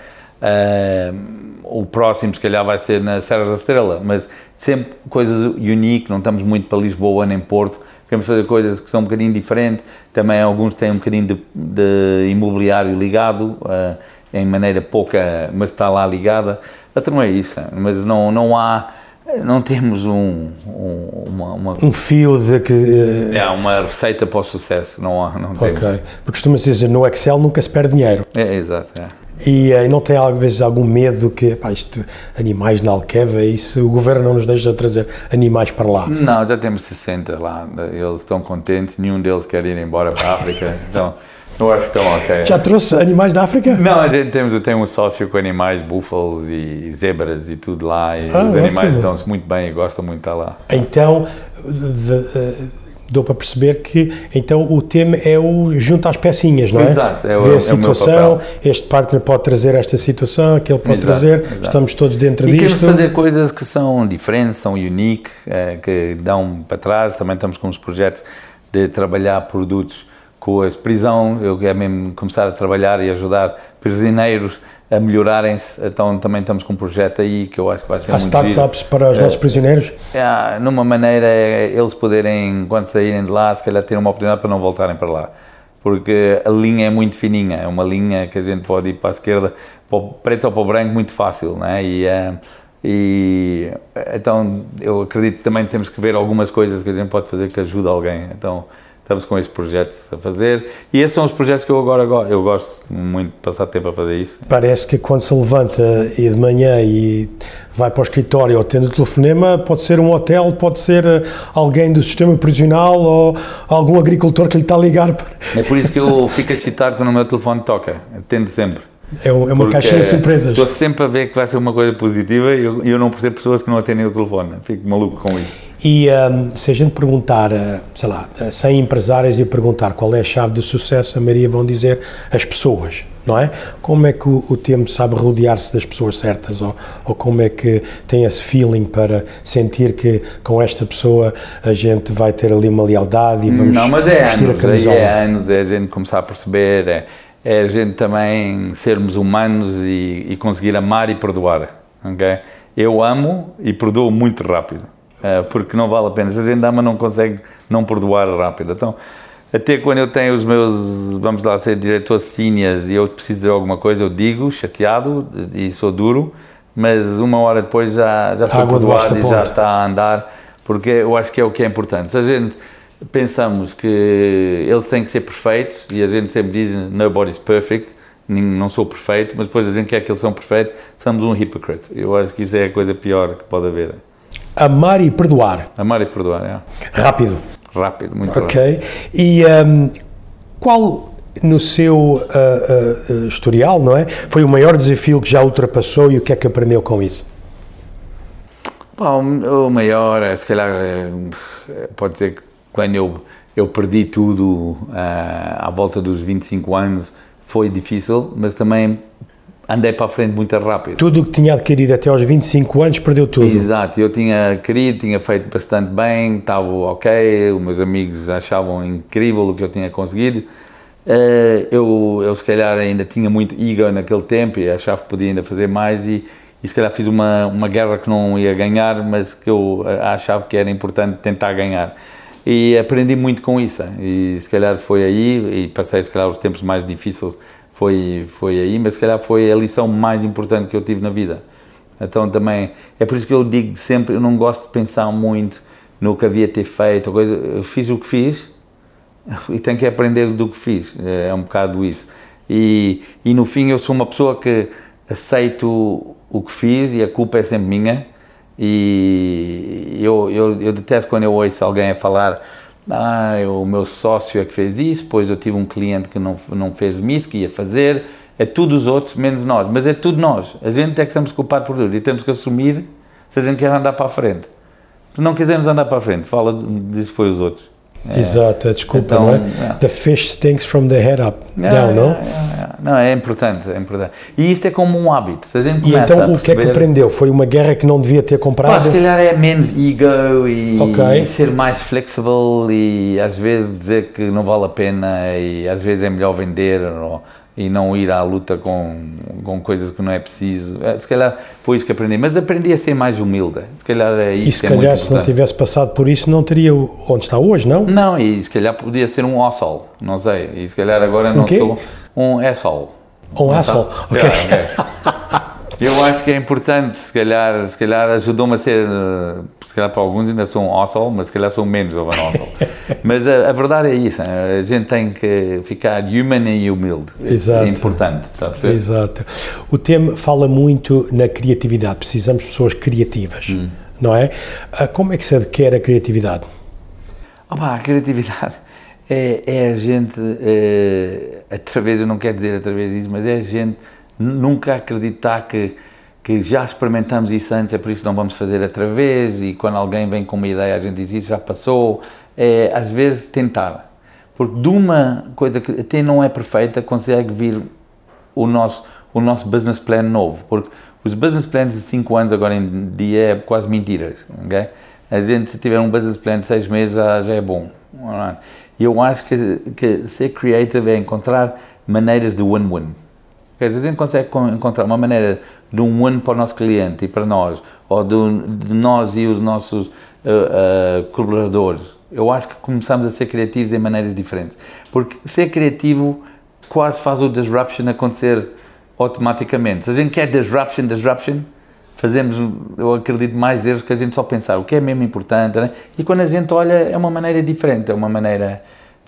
O próximo, se calhar, vai ser na Serra da Estrela, mas sempre coisas unique, não estamos muito para Lisboa nem Porto, queremos fazer coisas que são um bocadinho diferentes. Também alguns têm um bocadinho de, de imobiliário ligado. Uh, em maneira pouca, mas está lá ligada. Até não é isso, mas não, não há, não temos um, um, uma, uma, um fio de que... Uh... É, uma receita para o sucesso, não há, não Ok, temos. porque costuma-se dizer, no Excel nunca se perde dinheiro. É, exato, é. E, uh, não tem às vezes algum medo que, pá, isto, animais na Alqueva, isso, o governo não nos deixa trazer animais para lá? Não, já temos 60 lá, eles estão contentes, nenhum deles quer ir embora para a África, então... Eu acho que estão ok. Já trouxe animais da África? Não, a gente temos, eu tenho um sócio com animais, búfalos e zebras e tudo lá. E ah, os animais estão-se muito bem e gostam muito de estar lá. Então, de, de, dou para perceber que então o tema é o junto às pecinhas, não é? Exato, é o, Ver a situação, este partner pode trazer esta situação, aquele pode exato, trazer, exato. estamos todos dentro e disto. E queremos fazer coisas que são diferentes, são unique, é, que dão para trás, também estamos com os projetos de trabalhar produtos com a prisão, eu quero mesmo começar a trabalhar e ajudar prisioneiros a melhorarem-se, então também estamos com um projeto aí que eu acho que vai ser Há muito startups para os nossos prisioneiros? É, numa maneira, eles poderem, quando saírem de lá, se calhar ter uma oportunidade para não voltarem para lá. Porque a linha é muito fininha, é uma linha que a gente pode ir para a esquerda, para o preto ou para o branco, muito fácil, não é? E, é, e então eu acredito que também temos que ver algumas coisas que a gente pode fazer que ajude alguém. Então, estamos com esses projetos a fazer e esses são os projetos que eu agora gosto. Eu gosto muito de passar tempo a fazer isso. Parece que quando se levanta e de manhã e vai para o escritório ou tendo o telefonema, pode ser um hotel, pode ser eh, alguém do sistema prisional ou algum agricultor que lhe está a ligar. É por isso que eu fico excitado quando o meu telefone toca, atendo sempre. É, uma caixa de surpresas. Estou sempre a ver que vai ser uma coisa positiva e eu, eu não percebo pessoas que não atendem o telefone. Fico maluco com isso. E um, se a gente perguntar, eh, sei lá, 100 empresários e perguntar qual é a chave do sucesso, a Maria vão dizer as pessoas, não é? Como é que o, o tempo sabe rodear-se das pessoas certas ou, ou como é que tem esse feeling para sentir que com esta pessoa a gente vai ter ali uma lealdade e vamos Não, mas é vestir anos, a camisola? É anos, é a gente começar a perceber, é, é a gente também sermos humanos e, e conseguir amar e perdoar, ok? Eu amo e perdoo muito rápido porque não vale a pena. Se a gente ama, não consegue não perdoar rápido. Então, até quando eu tenho os meus, vamos lá, ser diretor seniors e eu preciso de alguma coisa, eu digo, chateado e sou duro, mas uma hora depois já, já foi perdoado e já está a andar, porque eu acho que é o que é importante. Se a gente pensamos que eles têm que ser perfeitos e a gente sempre diz nobody's perfect, não sou perfeito, mas depois a gente quer que eles são perfeitos, somos um hypocrite. Eu acho que isso é a coisa pior que pode haver. Amar e perdoar. Amar e perdoar, é. Rápido. Rápido, muito okay. rápido. Ok. E um, qual no seu uh, uh, historial, não é? Foi o maior desafio que já ultrapassou e o que é que aprendeu com isso? Bom, o maior, é, se calhar, é, pode ser que quando eu, eu perdi tudo uh, à volta dos 25 anos, foi difícil, mas também andei para a frente muito rápido. Tudo o que tinha adquirido até aos 25 anos perdeu tudo. Exato, eu tinha querido, tinha feito bastante bem, estava ok, os meus amigos achavam incrível o que eu tinha conseguido. Eh, eu, eu se calhar ainda tinha muito ego naquele tempo e achava que podia ainda fazer mais e, e se calhar fiz uma, uma guerra que não ia ganhar, mas que eu eh, achava que era importante tentar ganhar. E aprendi muito com isso e se calhar foi aí e passei se calhar os tempos mais difíceis foi, foi aí, mas se calhar foi a lição mais importante que eu tive na vida. Então também, é por isso que eu digo sempre, eu não gosto de pensar muito no que havia ter feito, coisa, eu fiz o que fiz e tenho que aprender do que fiz, é um bocado isso. E, e no fim eu sou uma pessoa que aceito o que fiz e a culpa é sempre minha. E eu, eu, eu detesto quando eu ouço alguém a falar ah, o meu sócio é que fez isso, depois eu tive um cliente que não, não fez isso, que ia fazer, é tudo os outros, menos nós, mas é tudo nós. A gente é que somos culpados por tudo e temos que assumir se a gente quer andar para a frente. Se não quisermos andar para a frente, fala disso foi os outros. É. Exato, é desculpa, então, não é? é? The fish stinks from the head up, down, não? Não, é importante, é importante. E isto é como um hábito. Se a gente e então o que é que aprendeu? Foi uma guerra que não devia ter comprado? Pá, se calhar é menos ego e okay. ser mais flexível e às vezes dizer que não vale a pena e às vezes é melhor vender ou e não ir à luta com, com coisas que não é preciso. É, se calhar foi isso que aprendi, mas aprendi a ser mais humilde. Se calhar é isso E se calhar é se não tivesse passado por isso não teria onde está hoje, não? Não, e se calhar podia ser um ossol, não sei. E se calhar agora não sou um essol. Um essol, ok. É, Eu acho que é importante, se calhar, se calhar ajudou-me a ser se calhar para alguns ainda sou um ossol, mas se calhar sou menos of an ossol. mas a, a, verdade é isso, né? a gente tem que ficar human e humilde. É Exato. É importante, está a Exato. O tema fala muito na criatividade, precisamos de pessoas criativas, hum. não é? Ah, como é que se adquire a criatividade? Opa, a criatividade é, é a gente, é, através, eu não quero dizer através disso, mas é a gente nunca acreditar que que já experimentamos isso antes, é por isso que não vamos fazer outra vez, e quando alguém vem com uma ideia, a gente diz isso já passou. É, às vezes, tentar. Porque de uma coisa que até não é perfeita, consegue vir o nosso, o nosso business plan novo. Porque os business plans de 5 anos agora em dia é quase mentiras. Okay? A gente, se tiver um business plan de 6 meses, já, é bom. E eu acho que, que ser creative é encontrar maneiras de win-win. A gente consegue encontrar uma maneira de um ano para o nosso cliente e para nós, ou de, de nós e os nossos uh, uh, colaboradores. Eu acho que começamos a ser criativos em maneiras diferentes. Porque ser criativo quase faz o disruption acontecer automaticamente. Se a gente quer disruption, disruption, fazemos, eu acredito, mais erros que a gente só pensar o que é mesmo importante. Né? E quando a gente olha, é uma maneira diferente, é uma maneira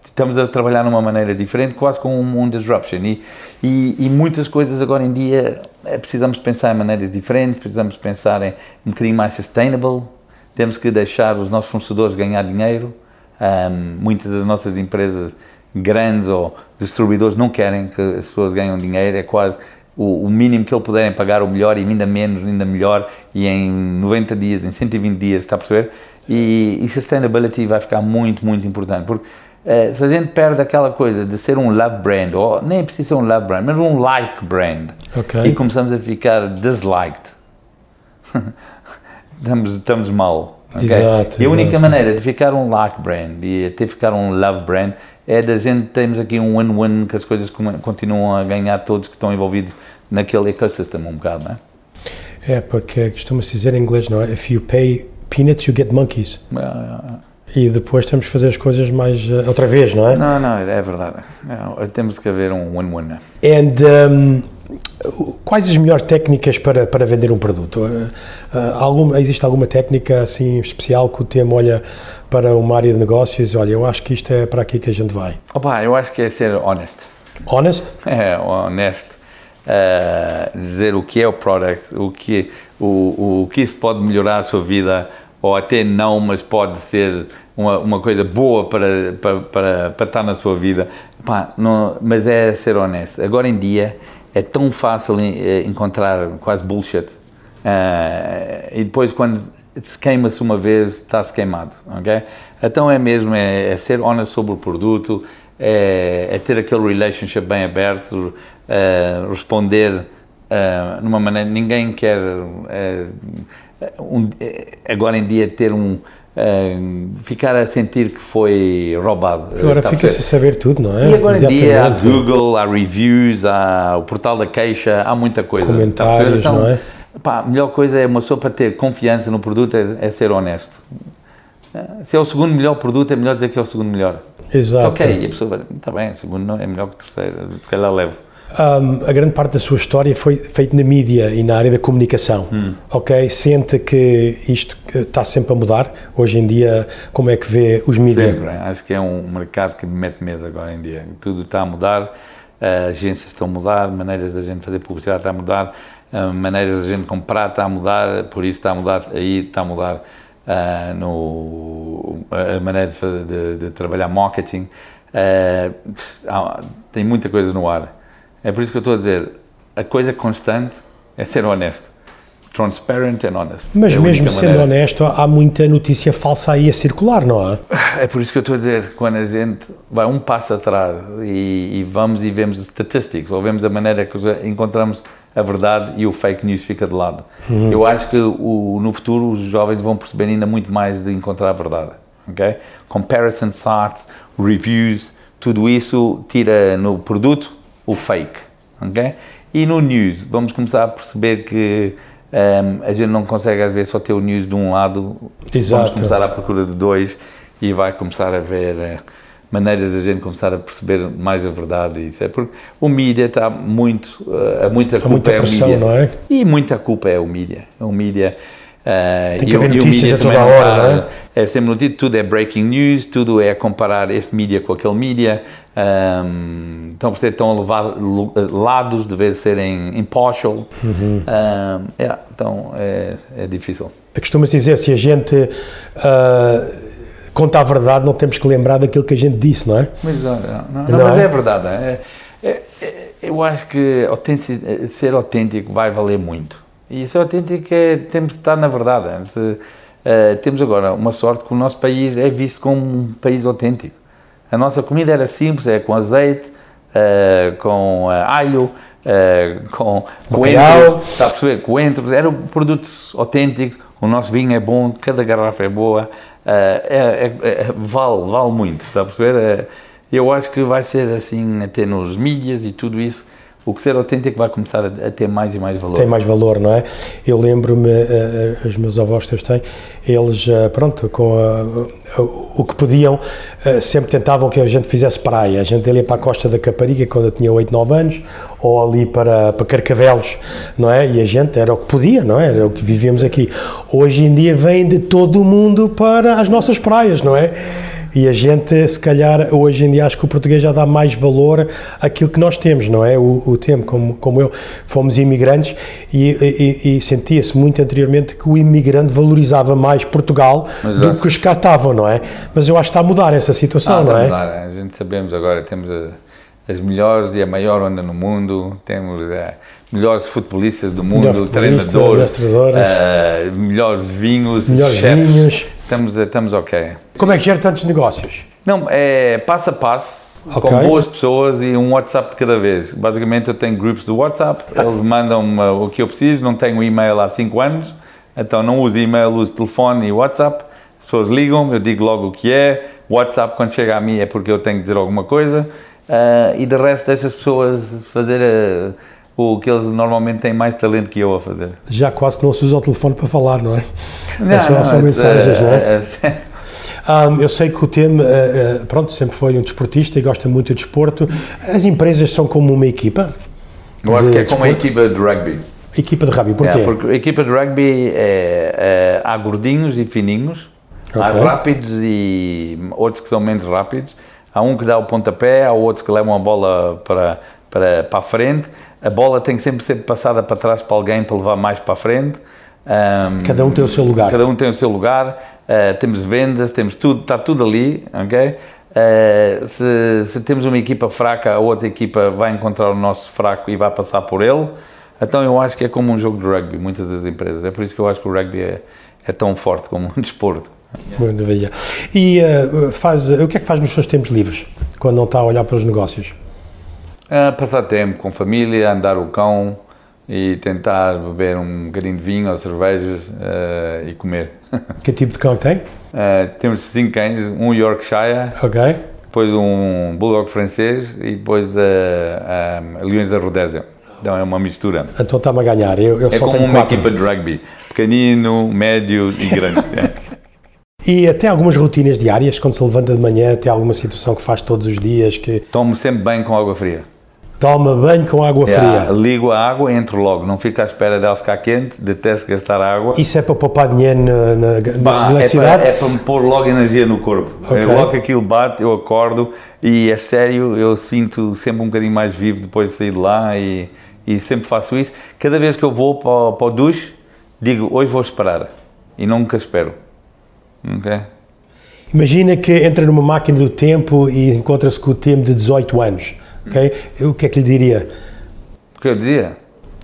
estamos a trabalhar numa maneira diferente, quase com um, um disruption. E, e, e, muitas coisas agora em dia é, precisamos pensar em maneiras diferentes, precisamos pensar em um bocadinho mais sustainable, temos que deixar os nossos fornecedores ganhar dinheiro. Um, muitas das nossas empresas grandes ou distribuidores não querem que as pessoas ganhem dinheiro, é quase o, o, mínimo que eles puderem pagar, o melhor, e ainda menos, ainda melhor, e em 90 dias, em 120 dias, está a perceber? E, e sustainability vai ficar muito, muito importante, porque é, se a gente perde aquela coisa de ser um love brand, ou nem precisa ser um love brand, mas um like brand, okay. e começamos a ficar disliked, estamos, estamos mal. Okay? Exato, e a única exato. maneira de ficar um like brand e até ficar um love brand é da gente termos aqui um win-win que as coisas continuam a ganhar todos que estão envolvidos naquele ecossistema um bocado, não é? É, porque costuma-se dizer em inglês, não é? If you pay peanuts, you get monkeys. Yeah, yeah, yeah e depois temos que fazer as coisas mais uh, outra vez, não é? Não, não, é verdade. É, temos que haver um win-win. And um, quais as melhores técnicas para, para vender um produto? Uh, uh, algum, existe alguma técnica assim especial que o tema olha para uma área de negócios? Olha, eu acho que isto é para aqui que a gente vai. Opa, eu acho que é ser honest. Honest? É, honesto. Uh, dizer o que é o product, o que, o, o que isso pode melhorar a sua vida, ou até não, mas pode ser uma, uma coisa boa para, para, para, para estar na sua vida. Pá, não, mas é ser honesto. Agora em dia é tão fácil eh, encontrar quase bullshit. Uh, e depois, quando se queima-se uma vez, está-se queimado. ok? Então é mesmo é, é, ser honesto sobre o produto, é, é ter aquele relationship bem aberto, uh, responder numa maneira. Ninguém quer. Um, agora em dia ter um ficar a sentir que foi roubado. Agora fica-se a saber tudo, não é? E agora em dia há Google, há reviews, há o portal da queixa, há muita coisa. Comentários, então, não é? Pá, a melhor coisa é uma pessoa para ter confiança no produto é, é, ser honesto. Se é o segundo melhor produto, é melhor dizer que é o segundo melhor. Exato. Ok, e a pessoa vai, está bem, o segundo não é melhor que o terceiro, se calhar levo. Um, a grande parte da sua história foi feita na mídia e na área da comunicação, hum. ok? Sente que isto está sempre a mudar? Hoje em dia, como é que vê os mídias? Sempre, acho que é um mercado que me mete medo agora em dia. Tudo está a mudar, agências estão a mudar, maneiras da gente fazer publicidade está a mudar. maneiras de a gente comprar está a mudar, por isso está a mudar aí, está a mudar uh, no, a maneira de, de, de trabalhar marketing. Uh, tem muita coisa no ar. É por isso que eu estou a dizer, a coisa constante é ser honesto transparent and honest. Mas é mesmo sendo maneira. honesto, há muita notícia falsa aí a circular, não é? É por isso que eu estou a dizer, quando a gente vai um passo atrás e, e vamos e vemos statistics, ou vemos a maneira que encontramos a verdade e o fake news fica de lado. Uhum. Eu acho que o, no futuro os jovens vão perceber ainda muito mais de encontrar a verdade. Okay? Comparison sites, reviews, tudo isso tira no produto o fake. Okay? E no news, vamos começar a perceber que um, a gente não consegue às vezes só ter o news de um lado, Exato. vamos começar à procura de dois e vai começar a ver uh, maneiras de a gente começar a perceber mais a verdade isso é porque o mídia está muito uh, muita culpa muita pressão, é o mídia não é? e muita culpa é o mídia o mídia Uh, Tem que haver notícias a toda a hora, não é? É sempre notícia, tudo é breaking news, tudo é comparar este mídia com aquele mídia. Um, então, por estão a levar lados, de vez serem impartial. Uhum. Um, yeah, então, é, é difícil. Costuma-se dizer, se a gente uh, conta a verdade, não temos que lembrar daquilo que a gente disse, não é? Mas, não, não, não, mas é? é verdade. É, é, é, eu acho que ser autêntico vai valer muito. E ser autêntico é, temos de estar na verdade. Uh, temos agora uma sorte que o nosso país é visto como um país autêntico. A nossa comida era simples, é com azeite, uh, com uh, alho, com coentro, está a perceber? Coentro, eram produtos autênticos, o nosso vinho é bom, cada garrafa é boa, é, é, é, vale, vale muito, está a perceber? eu acho que vai ser assim até nos mídias e tudo isso, o que ser autêntico vai começar a, a, ter mais e mais valor. Tem mais valor, não é? Eu lembro-me, uh, os meus avós têm, eles, uh, pronto, com uh, o que podiam, sempre tentavam que a gente fizesse praia. A gente ia para a costa da Caparica quando eu tinha 8, 9 anos, ou ali para, para Carcavelos, não é? E a gente era o que podia, não é? Era o que vivíamos aqui. Hoje em dia vem de todo o mundo para as nossas praias, não é? E a gente, se calhar, hoje em dia, acho que o português já dá mais valor àquilo que nós temos, não é? O, o tempo, como, como eu, fomos imigrantes e, e, e sentia-se muito anteriormente que o imigrante valorizava mais Portugal Mas do que os cá estavam, não é? Mas eu acho que está a mudar essa situação, ah, não é? Mudar. A gente sabemos agora, temos as melhores e a maior onda no mundo, temos a, eh, melhores futebolistas do mundo, treinadores, uh, melhores vinhos, melhores chefes. vinhos. Estamos, estamos ok. Como é que gera tantos negócios? Não, é passo a passo, okay. com boas pessoas e um WhatsApp de cada vez. Basicamente eu tenho grupos do WhatsApp, eles mandam o que eu preciso, não tenho e-mail há 5 anos, então não uso e-mail, uso telefone e WhatsApp. As pessoas ligam, eu digo logo o que é, WhatsApp quando chega a mim é porque eu tenho que dizer alguma coisa uh, e de resto deixo as pessoas fazer... Uh, o que eles normalmente têm mais talento que eu a fazer. Já quase não se usa o telefone para falar, não é? Não, é só, não, só mensagens, uh, não é? Uh, um, eu sei que o tema, uh, pronto, sempre foi um desportista e gosta muito de desporto. As empresas são como uma equipa? Eu acho que é como uma equipa de rugby. Equipa de rugby, porquê? É, porque a equipa de rugby é, é, há gordinhos e fininhos, okay. há rápidos e outros que são menos rápidos. Há um que dá o pontapé, há outros que levam a bola para, para, para a frente a bola tem que sempre ser passada para trás para alguém para levar mais para a frente. Um, cada um tem o seu lugar. Cada um tem o seu lugar. Uh, temos vendas, temos tudo, está tudo ali, ok? Uh, se, se, temos uma equipa fraca, a outra equipa vai encontrar o nosso fraco e vai passar por ele. Então eu acho que é como um jogo de rugby, muitas das empresas. É por isso que eu acho que o rugby é, é tão forte como um desporto. Maravilha. E uh, faz, o que é que faz nos seus tempos livres, quando não está a olhar para os negócios? Uh, passar tempo com família, andar o cão e tentar beber um bocadinho de vinho ou cervejas uh, e comer. Que tipo de cão tem? Uh, temos cinco cães, um Yorkshire, okay. depois um Bulldog francês e depois uh, Leões da Rodésia. Então é uma mistura. Então está-me a ganhar. Eu, eu é só como tenho uma quatro. equipa de rugby, pequenino, médio e grande. E até algumas rotinas diárias, quando se levanta de manhã, tem alguma situação que faz todos os dias que... Tomo sempre bem com água fria. Toma banho com água yeah, fria. Ligo a água, entro logo, não fico à espera dela ficar quente, detesto gastar água. Isso é para poupar dinheiro na, na, bah, na eletricidade? É para, é para me pôr logo energia no corpo. Okay. Logo que aquilo bate, eu acordo e é sério, eu sinto sempre um bocadinho mais vivo depois de sair de lá e, e sempre faço isso. Cada vez que eu vou para, o- para o duche, digo, hoje vou esperar. E nunca espero. Imagina que entra numa máquina do tempo e encontra-se com o tempo de 18 anos, Eu, o que é que lhe diria? O que eu diria?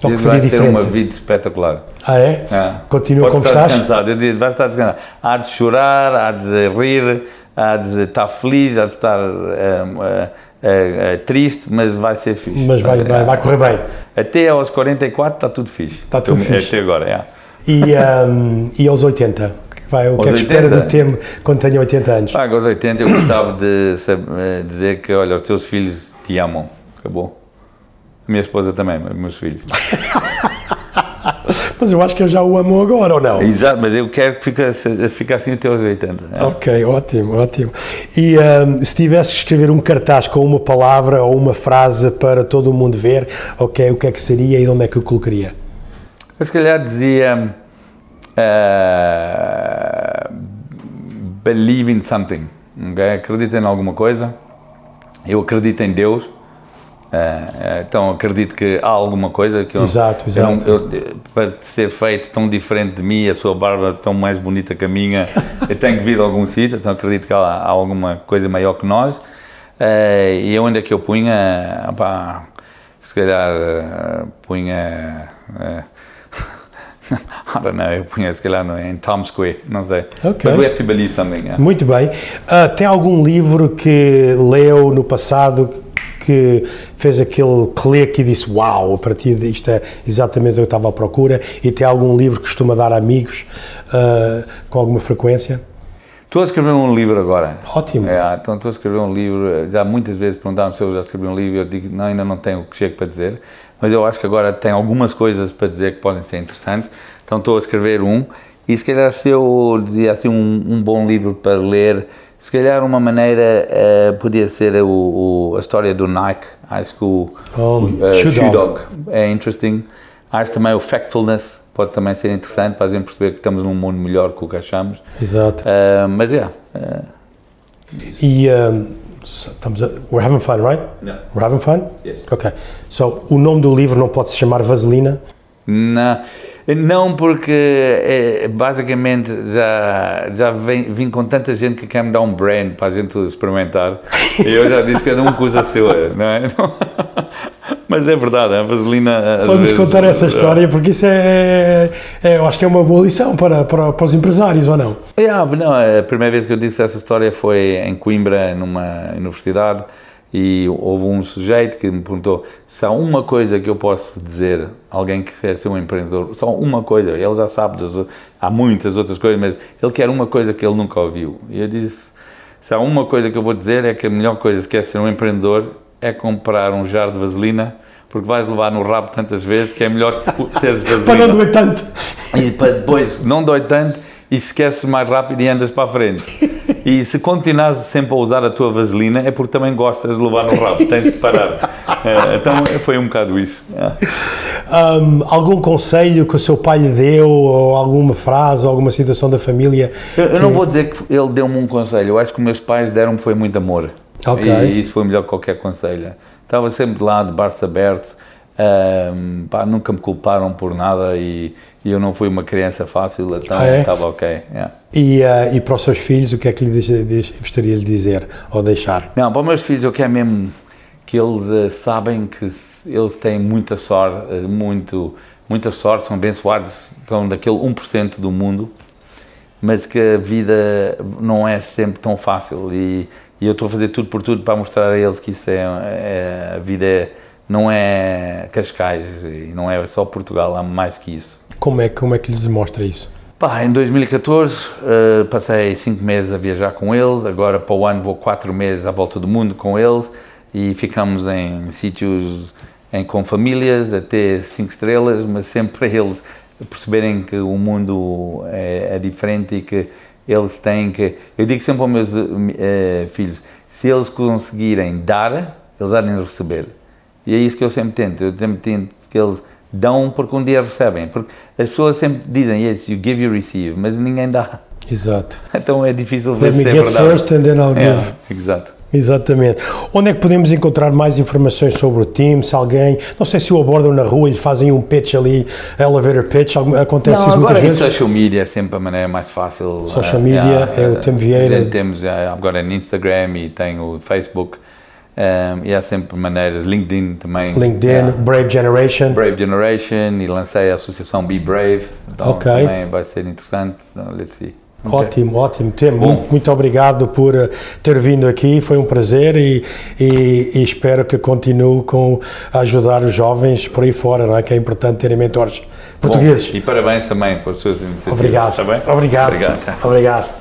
Ou que vais ter uma vida espetacular. Ah, é? É. Continua Podes como estar estás? descansado. Eu digo, vais estar descansado. Há de chorar, há de rir, há de estar feliz, há de estar eh, eh, triste, mas vai ser fixe. Mas vai, vai, vai correr bem. Até aos 44 está tudo fixe. Está tudo fixe. Até agora, é. E, ahm, e aos 80? O que, vai, o que é que Aos espera 80? do tempo quando tenha 80 anos? Pá, aos 80 eu gostava de sab- eh, dizer que, olha, os teus filhos te amam. Acabou. A minha esposa também, meus filhos. Mas eu acho que eu já o amo agora, ou não? Exato, mas eu quero que fique, assim- fique assim até aos 80. é. Ok, ótimo, ótimo. E ahm, se tivesse que escrever um cartaz com uma palavra ou uma frase para todo o mundo ver, ok, o que é que seria e onde é que o colocaria? Eu se calhar dizia eh, believe in something, ok? acredita em alguma coisa. Eu acredito em Deus. eh, eh, então acredito que há alguma coisa que eu, Exato, eu exato. eu- para ser feito tão diferente de mim, a sua barba tão mais bonita que a minha, eu tenho que vir de algum sítio, então acredito que há, há alguma coisa maior que nós. Eh, e onde é que eu punha? Pá, se calhar eh, punha. I don't know, eu punha se calhar no- em Times Square, não sei. Ok. But we have to believe something. yeah. Muito bem. Ah, tem algum livro que leu no passado que fez aquele clique e disse uau, a partir disto é exatamente o que eu estava à procura e tem algum livro que costuma dar a amigos ah, com alguma frequência? Estou a escrever um livro agora. Ótimo. É, então estou a escrever um livro. Já muitas vezes perguntaram se eu já escrevi um livro e eu digo não, ainda não tenho o que chego para dizer, mas eu acho que agora tenho algumas coisas para dizer que podem ser interessantes. Então estou a escrever um e se calhar se eu dizia assim um, um bom livro para ler, se calhar uma maneira eh, podia ser o, o- a história do Nike. Acho que o, Oh, eh, Shoe Shoe Dog. Dog é interesting. Acho também o Factfulness pode também ser interessante para a gente perceber que estamos num mundo melhor que o que achamos. Exato. Uh, mas é. uh, E um, so- estamos a, we're having fun, right? Yeah. We're having fun? Yes. Ok. So, o nome do livro não pode se chamar Vaselina? não, não, porque é, basicamente já, já vem, vim com tanta gente que quer me dar um brand para a gente experimentar. E eu já disse que cada um usa a sua, não é? Mas é verdade, a vaselina. às Podes contar essa uh, história porque isso é, é- eu acho que é uma boa lição para, para, para os empresários, ou não? Yeah, não, a primeira vez que eu disse essa história foi em Coimbra, numa universidade, e houve um sujeito que me perguntou se há uma coisa que eu posso dizer, alguém que quer ser um empreendedor, só uma coisa, ele já sabe, das, há muitas outras coisas, mas ele quer uma coisa que ele nunca ouviu. E eu disse, se há uma coisa que eu vou dizer é que a melhor coisa se quer ser um empreendedor é comprar um jarro de vaselina, porque vais levar no rabo tantas vezes que é melhor teres vaselina. Para não doer tanto. E depois, não dói tanto e esqueces mais rápido e andas para a frente. E se continuares sempre a usar a tua vaselina é porque também gostas de levar no rabo, tens que parar. Eh, então foi um bocado isso. é. Um, algum conselho que o seu pai lhe deu, ou alguma frase, ou alguma situação da família? Eu, eu não vou dizer que ele deu-me um conselho, eu acho que meus pais deram-me foi muito amor. Ok. E isso foi melhor que qualquer conselho. Estava sempre lá de braços abertos, ehm, pá, nunca me culparam por nada e, e eu não fui uma criança fácil, então Ah, é? estava ok. yeah. E, uh, e para os seus filhos, o que é que lhe gostaria de dizer ou deixar? Não, para os meus filhos eu quero mesmo que eles eh, sabem que eles têm muita sorte, muito, muita sorte, são abençoados, estão daquele 1% do mundo, mas que a vida não é sempre tão fácil e, e eu estou a fazer tudo por tudo para mostrar a eles que isso é, é- a vida é- não é Cascais e não é só Portugal, há mais que isso. Como é, como é que lhes mostra isso? Pá, em 2014 eh, passei cinco meses a viajar com eles, agora para o ano vou quatro meses à volta do mundo com eles e ficamos em sítios em, com famílias, até cinco estrelas, mas sempre para eles perceberem que o mundo é, é diferente e que eles têm que. Eu digo sempre aos meus eh, filhos: se eles conseguirem dar, eles há de receber. E é isso que eu sempre tento. Eu sempre tento que eles dão porque um dia recebem. Porque as pessoas sempre dizem, yes, you give, you receive, mas ninguém dá. Exato. Então é difícil ver Let me se é get verdade. first and then I'll Yeah, give. Exato. Exatamente. Onde é que podemos encontrar mais informações sobre o time? Se alguém, não sei se o abordam na rua e lhe fazem um pitch ali, elevator pitch, acontece não, isso muitas agora vezes? social media é sempre a maneira mais fácil. Social media é o Tim Vieira. Temos eh, agora no Instagram e tem o Facebook. Um, e há sempre maneiras, LinkedIn também. LinkedIn, yeah. Brave Generation. Brave Generation e lancei a associação Be Brave. Então okay. também vai ser interessante. Então, let's see. Okay. Ótimo, ótimo. Tim, muito, muito, obrigado por eh, ter vindo aqui, foi um prazer e, e, e, espero que continue com a ajudar os jovens por aí fora, não é? que é importante terem mentores portugueses. Bom, e parabéns também pelas suas iniciativas. Obrigado. Está bem? Obrigado. Obrigado. Obrigado.